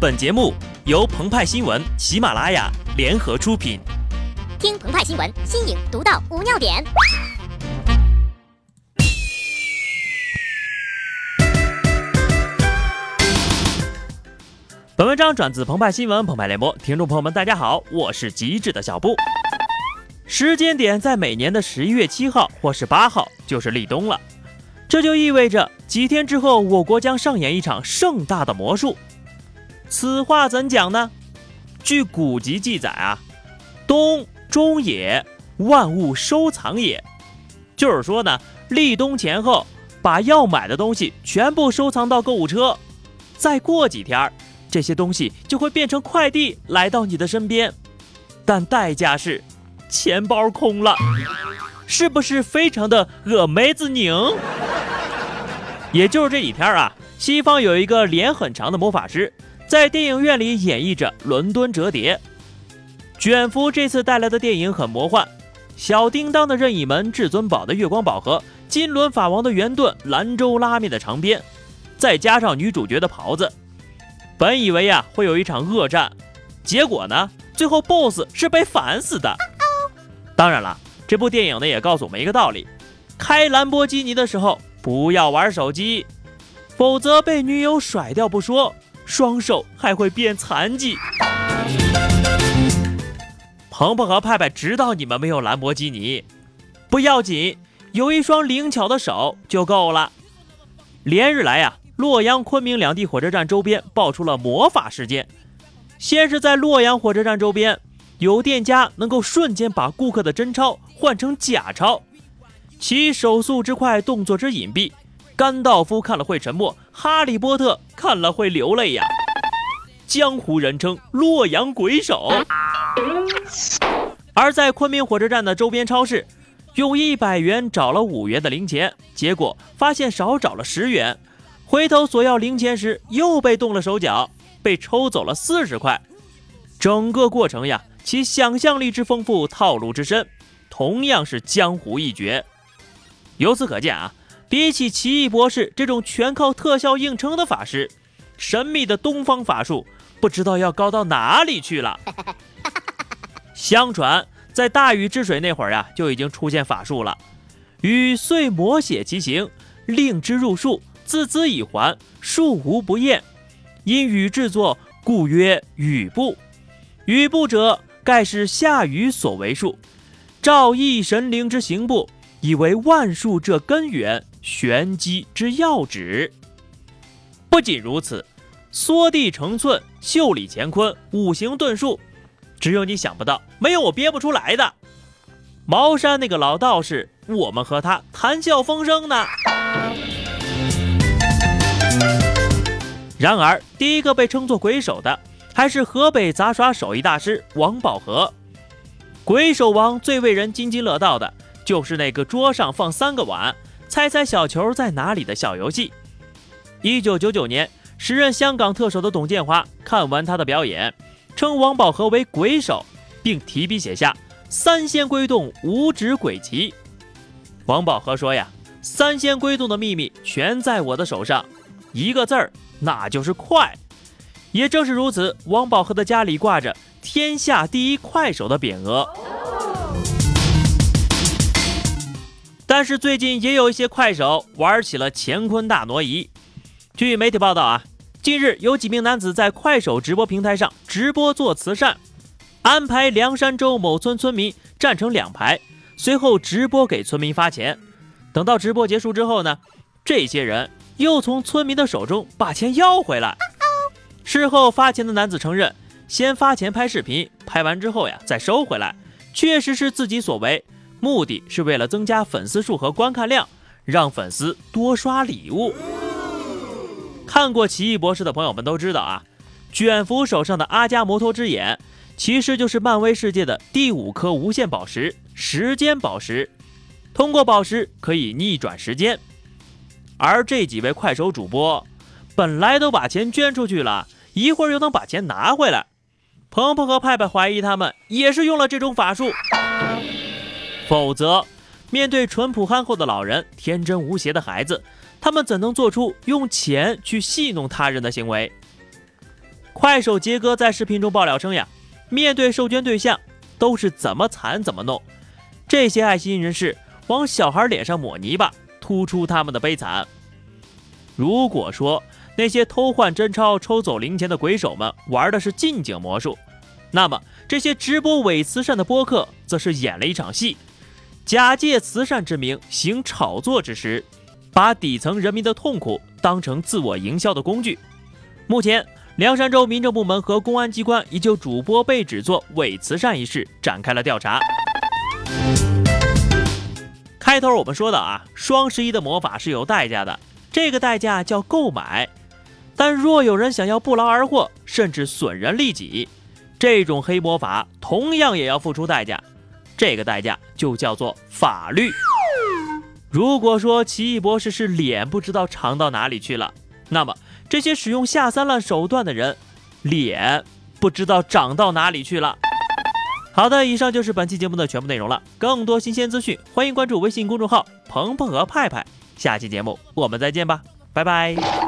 本节目由澎湃新闻、喜马拉雅联合出品。听澎湃新闻，新颖独到，无尿点。本文章转自澎湃新闻、澎湃联播，听众朋友们，大家好，我是极致的小布。时间点在每年的十一月七号或是八号，就是立冬了。这就意味着几天之后，我国将上演一场盛大的魔术。此话怎讲呢？据古籍记载啊，冬中也，万物收藏也。就是说呢，立冬前后，把要买的东西全部收藏到购物车，再过几天，这些东西就会变成快递来到你的身边，但代价是钱包空了，是不是非常的恶梅子拧？也就是这几天啊，西方有一个脸很长的魔法师。在电影院里演绎着伦敦折叠。卷福这次带来的电影很魔幻，小叮当的任意门、至尊宝的月光宝盒、金轮法王的圆盾、兰州拉面的长鞭，再加上女主角的袍子，本以为呀会有一场恶战，结果呢，最后 BOSS 是被反死的。当然了，这部电影呢也告诉我们一个道理：开兰博基尼的时候不要玩手机，否则被女友甩掉不说。双手还会变残疾。鹏鹏和派派知道你们没有兰博基尼，不要紧，有一双灵巧的手就够了。连日来呀，洛阳、昆明两地火车站周边爆出了魔法事件。先是在洛阳火车站周边，有店家能够瞬间把顾客的真钞换成假钞，其手速之快，动作之隐蔽。甘道夫看了会沉默，哈利波特看了会流泪呀。江湖人称洛阳鬼手。而在昆明火车站的周边超市，用一百元找了五元的零钱，结果发现少找了十元，回头索要零钱时又被动了手脚，被抽走了四十块。整个过程呀，其想象力之丰富，套路之深，同样是江湖一绝。由此可见啊。比起奇异博士这种全靠特效硬撑的法师，神秘的东方法术不知道要高到哪里去了。相传在大禹治水那会儿呀，就已经出现法术了。禹遂摹写其形，令之入树，自兹以还，树无不厌。因禹制作，故曰禹步。禹步者，盖是夏禹所为术，照一神灵之行步，以为万术这根源。玄机之要旨。不仅如此，缩地成寸、袖里乾坤、五行遁术，只有你想不到，没有我憋不出来的。茅山那个老道士，我们和他谈笑风生呢。然而，第一个被称作鬼手的，还是河北杂耍手艺大师王宝和。鬼手王最为人津津乐道的，就是那个桌上放三个碗。猜猜小球在哪里的小游戏。一九九九年，时任香港特首的董建华看完他的表演，称王宝和为鬼手，并提笔写下“三仙归洞，五指鬼旗”。王宝和说呀：“三仙归洞的秘密全在我的手上，一个字儿，那就是快。”也正是如此，王宝和的家里挂着“天下第一快手”的匾额。但是最近也有一些快手玩起了乾坤大挪移。据媒体报道啊，近日有几名男子在快手直播平台上直播做慈善，安排凉山州某村村民站成两排，随后直播给村民发钱。等到直播结束之后呢，这些人又从村民的手中把钱要回来。事后发钱的男子承认，先发钱拍视频，拍完之后呀再收回来，确实是自己所为。目的是为了增加粉丝数和观看量，让粉丝多刷礼物。看过《奇异博士》的朋友们都知道啊，卷福手上的阿加摩托之眼，其实就是漫威世界的第五颗无限宝石——时间宝石。通过宝石可以逆转时间。而这几位快手主播，本来都把钱捐出去了，一会儿又能把钱拿回来。鹏鹏和派派怀疑他们也是用了这种法术。否则，面对淳朴憨厚的老人、天真无邪的孩子，他们怎能做出用钱去戏弄他人的行为？快手杰哥在视频中爆料称呀，面对受捐对象都是怎么惨怎么弄，这些爱心人士往小孩脸上抹泥巴，突出他们的悲惨。如果说那些偷换真钞、抽走零钱的鬼手们玩的是近景魔术，那么这些直播伪慈善的播客则是演了一场戏，假借慈善之名行炒作之实，把底层人民的痛苦当成自我营销的工具。目前，凉山州民政部门和公安机关已就主播被指做伪慈善一事展开了调查。开头我们说的啊，双十一的魔法是有代价的。这个代价叫购买，但若有人想要不劳而获，甚至损人利己，这种黑魔法同样也要付出代价。这个代价就叫做法律。如果说奇异博士是脸不知道长到哪里去了，那么这些使用下三滥手段的人，脸不知道长到哪里去了。好的，以上就是本期节目的全部内容了。更多新鲜资讯，欢迎关注微信公众号“鹏鹏和派派”。下期节目我们再见吧，拜拜。